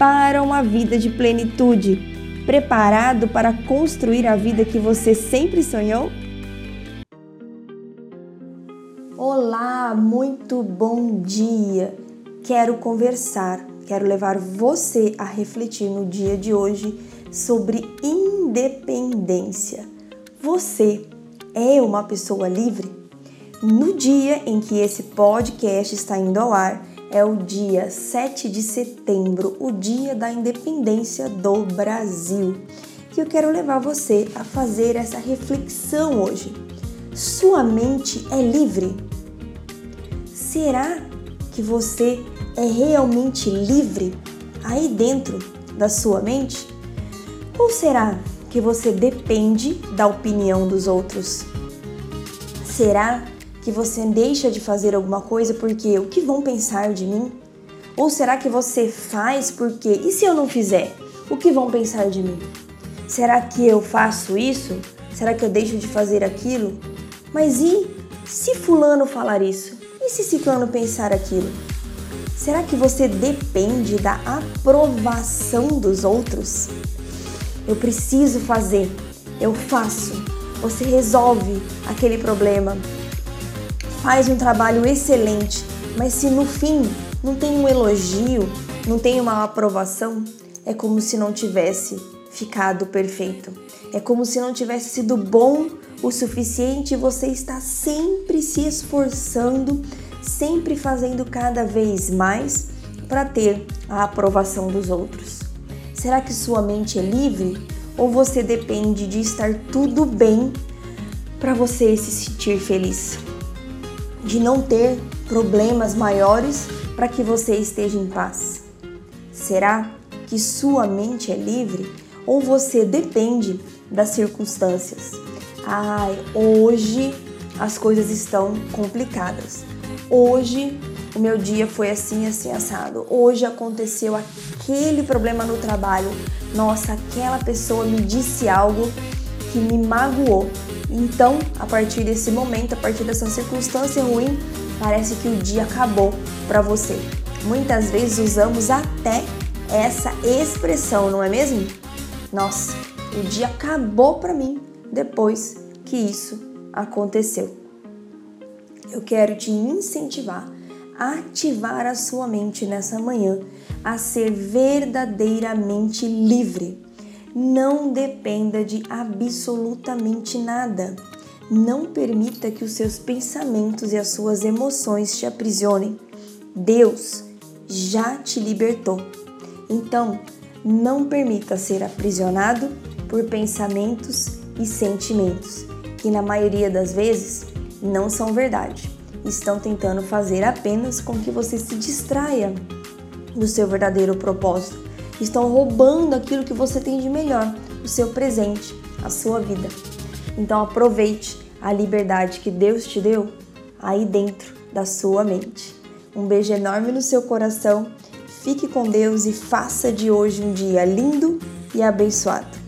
para uma vida de plenitude, preparado para construir a vida que você sempre sonhou? Olá, muito bom dia! Quero conversar, quero levar você a refletir no dia de hoje sobre independência. Você é uma pessoa livre? No dia em que esse podcast está indo ao ar, é o dia 7 de setembro, o dia da independência do Brasil. E eu quero levar você a fazer essa reflexão hoje. Sua mente é livre? Será que você é realmente livre aí dentro da sua mente? Ou será que você depende da opinião dos outros? Será que você deixa de fazer alguma coisa porque o que vão pensar de mim? Ou será que você faz porque e se eu não fizer? O que vão pensar de mim? Será que eu faço isso? Será que eu deixo de fazer aquilo? Mas e se fulano falar isso? E se ciclano pensar aquilo? Será que você depende da aprovação dos outros? Eu preciso fazer, eu faço. Você resolve aquele problema, faz um trabalho excelente, mas se no fim não tem um elogio, não tem uma aprovação, é como se não tivesse ficado perfeito. É como se não tivesse sido bom o suficiente e você está sempre se esforçando, sempre fazendo cada vez mais para ter a aprovação dos outros. Será que sua mente é livre ou você depende de estar tudo bem para você se sentir feliz? De não ter problemas maiores para que você esteja em paz? Será que sua mente é livre ou você depende das circunstâncias? Ai, hoje as coisas estão complicadas. Hoje o meu dia foi assim, assim, assado. Hoje aconteceu aquele problema no trabalho. Nossa, aquela pessoa me disse algo que me magoou. Então, a partir desse momento, a partir dessa circunstância ruim, parece que o dia acabou para você. Muitas vezes usamos até essa expressão, não é mesmo? Nossa, o dia acabou para mim depois que isso aconteceu. Eu quero te incentivar a ativar a sua mente nessa manhã a ser verdadeiramente livre não dependa de absolutamente nada. Não permita que os seus pensamentos e as suas emoções te aprisionem. Deus já te libertou. Então, não permita ser aprisionado por pensamentos e sentimentos que, na maioria das vezes, não são verdade. Estão tentando fazer apenas com que você se distraia do seu verdadeiro propósito estão roubando aquilo que você tem de melhor, o seu presente, a sua vida. Então aproveite a liberdade que Deus te deu aí dentro da sua mente. Um beijo enorme no seu coração. Fique com Deus e faça de hoje um dia lindo e abençoado.